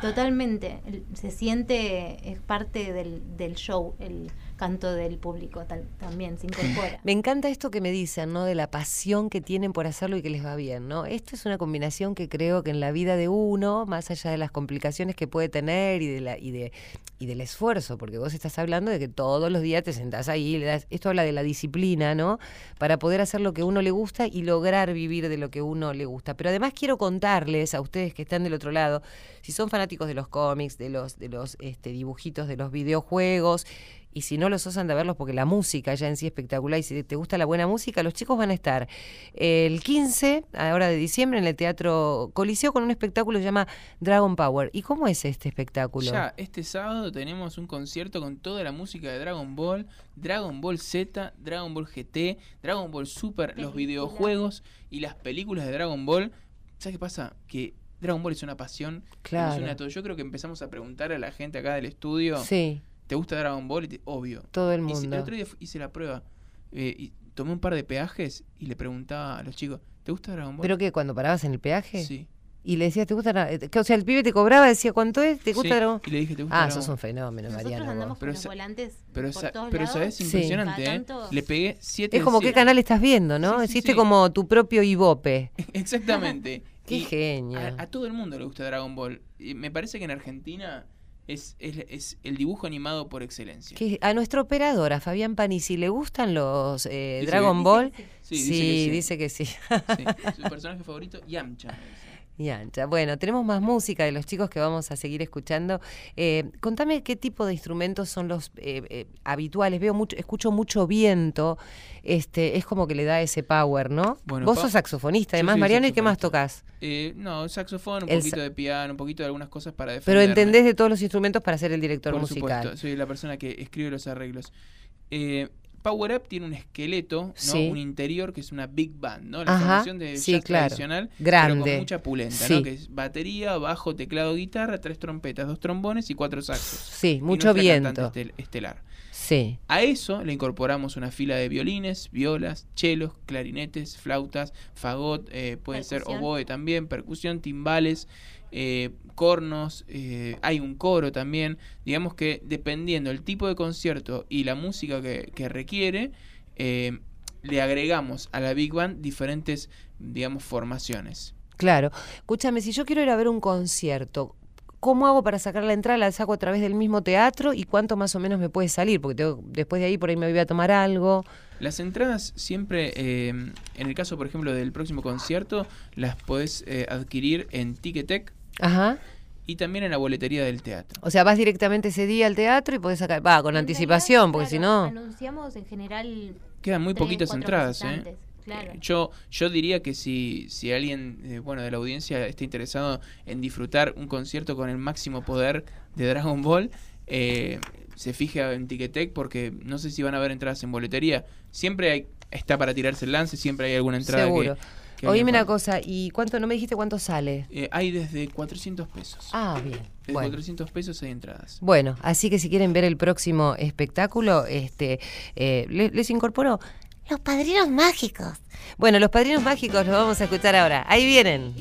Totalmente. Se siente, es parte del, del show, el canto del público tal- también, se incorpora. (laughs) Me encanta esto que me dicen, ¿no? De la pasión que tienen por hacerlo y que les va bien, ¿no? Esto es una combinación que creo que en la vida de uno, más allá de las complicaciones que puede tener y de la y de y del esfuerzo, porque vos estás hablando de que todos los días te sentás ahí, le das, esto habla de la disciplina, ¿no? Para poder hacer lo que uno le gusta y lograr vivir de lo que uno le gusta. Pero además quiero contarles a ustedes que están del otro lado, si son fanáticos de los cómics, de los de los este, dibujitos, de los videojuegos, y si no los osan de verlos porque la música ya en sí es espectacular y si te gusta la buena música, los chicos van a estar el 15, ahora de diciembre, en el Teatro Coliseo con un espectáculo que se llama Dragon Power. ¿Y cómo es este espectáculo? Ya, este sábado tenemos un concierto con toda la música de Dragon Ball, Dragon Ball Z, Dragon Ball GT, Dragon Ball Super, los videojuegos y las películas de Dragon Ball. ¿Sabes qué pasa? Que Dragon Ball es una pasión. Claro. a todos. Yo creo que empezamos a preguntar a la gente acá del estudio, Sí, ¿te gusta Dragon Ball? Y te- obvio. todo el Hice- mundo. el otro día hice la prueba. eh, y tomé un par de peajes y le preguntaba a los chicos, ¿te gusta Dragon Ball? ¿Pero qué? ¿Cuando parabas en el peaje? Sí. Y le decías, ¿te gusta? Dra- eh, O sea, el pibe te cobraba, decía, ¿cuánto es? ¿te gusta Sí, Dragon Y le dije, ¿te gusta Ah, Dragon sos Ball?". un fenómeno, Nosotros Mariana. vos. andamos con Pero los sa- volantes Pero, por sa- todos pero lados. sabes, Sí. impresionante, Cada ¿eh? Le pegué 7 Es como qué canal estás viendo, ¿no? Sí, sí, Hiciste sí. como tu propio Ibope. (laughs) Exactamente. (laughs) Qué Y genio. A, a todo el mundo le gusta Dragon Ball. Y me parece que en Argentina es, es, es el dibujo animado por excelencia. Que a nuestro operador, a Fabián Panisi, ¿le gustan los eh, Dragon que- Ball? Sí, sí, dice que sí. dice que sí. Sí, Su personaje favorito, Yamcha. Y ancha. Bueno, tenemos más música de los chicos que vamos a seguir escuchando. Eh, contame qué tipo de instrumentos son los eh, eh, habituales. Veo mucho, escucho mucho viento. Este, es como que le da ese power, ¿no? Bueno, Vos sos saxofonista, además, Mariano, ¿y qué más tocas? Eh, no, saxofón, un El poquito de piano, un poquito de algunas cosas para Pero defenderme. entendés de todos los instrumentos para ser el director Por musical. supuesto, soy la persona que escribe los arreglos. Eh, Power Up tiene un esqueleto, ¿no? Sí. un interior que es una big band, ¿no? La Ajá, formación de sí, jazz claro. tradicional, pero Grande. con mucha pulenta, Sí. ¿no? Que es batería, bajo, teclado, guitarra, tres trompetas, dos trombones y cuatro saxos. Sí, mucho viento. estel- estelar. Sí. A eso le incorporamos una fila de violines, violas, chelos, clarinetes, flautas, fagot, eh, pueden ser oboe también, percusión, timbales, eh, cornos, eh, hay un coro también. Digamos que dependiendo el tipo de concierto y la música que, que requiere, eh, le agregamos a la Big Band diferentes, digamos, formaciones. Claro. Escúchame, si yo quiero ir a ver un concierto, ¿cómo hago para sacar la entrada? ¿La saco a través del mismo teatro? ¿Y cuánto más o menos me puede salir? Porque tengo- después de ahí por ahí me voy a tomar algo. Las entradas siempre, eh, en el caso, por ejemplo, del próximo concierto, las podés eh, adquirir en Ticketek Ajá. y también en la boletería del teatro. O sea, vas directamente ese día al teatro y podés sacar, va, con En anticipación, realidad, porque si no... Anunciamos en general. Quedan muy tres, poquitas entradas, ¿eh? Claro. Eh, Yo, yo diría que si, si alguien eh, bueno, de la audiencia está interesado en disfrutar un concierto con el máximo poder de Dragon Ball, eh, se fije en Ticketek porque no sé si van a haber entradas en boletería. Siempre hay, está para tirarse el lance, siempre hay alguna entrada Seguro. que... que Oíme una cosa, ¿y cuánto? No me dijiste cuánto sale. Eh, hay desde 400 pesos. Ah, bien. Desde Bueno. 400 pesos hay entradas. Bueno, así que si quieren ver el próximo espectáculo, este, eh, le- les incorporó los padrinos mágicos. Bueno, los padrinos mágicos los vamos a escuchar ahora. Ahí vienen.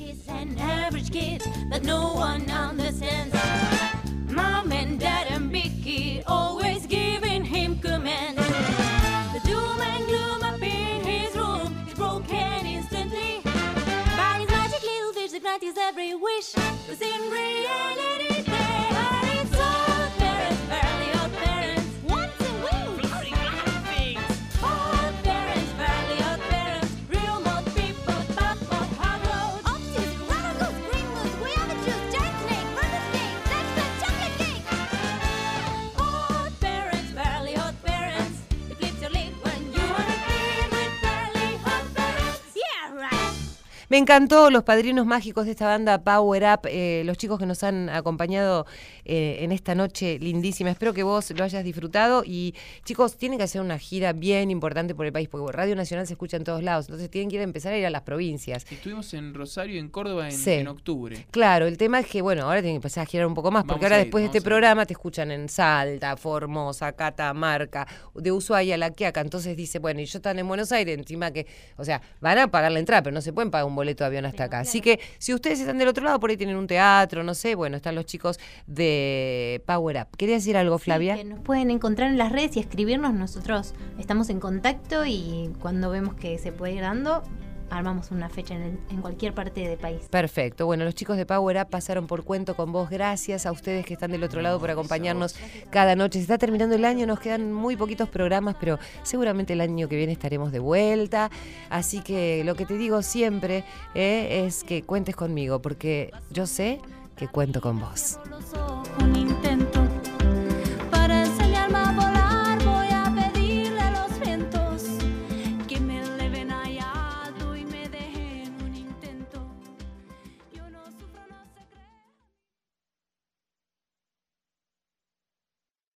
the same green. Me encantó los padrinos mágicos de esta banda Power Up, eh, los chicos que nos han acompañado eh, en esta noche lindísima. Espero que vos lo hayas disfrutado y chicos, tienen que hacer una gira bien importante por el país, porque Radio Nacional se escucha en todos lados, entonces tienen que ir a empezar a ir a las provincias. Estuvimos en Rosario y en Córdoba en, Sí. en octubre. Claro, el tema es que, bueno, ahora tienen que empezar a girar un poco más, porque Vamos ahora ir, después de este programa te escuchan en Salta, Formosa, Catamarca, de Ushuaia a La Quiaca, entonces dice, bueno, y yo están en Buenos Aires, encima que, o sea, van a pagar la entrada, pero no se pueden pagar un boleto de avión hasta acá. Así que si ustedes están del otro lado, por ahí tienen un teatro, no sé, bueno, están los chicos de Power Up. ¿Querías decir algo, Flavia? Sí, que nos pueden encontrar en las redes y escribirnos. Nosotros estamos en contacto y cuando vemos que se puede ir dando, armamos una fecha en, el- en cualquier parte del país. Perfecto. Bueno, los chicos de Power Up pasaron por cuento con vos. Gracias a ustedes que están del otro lado por acompañarnos cada noche. Se está terminando el año, nos quedan muy poquitos programas, pero seguramente el año que viene estaremos de vuelta. Así que lo que te digo siempre eh, es que cuentes conmigo, porque yo sé que cuento con vos.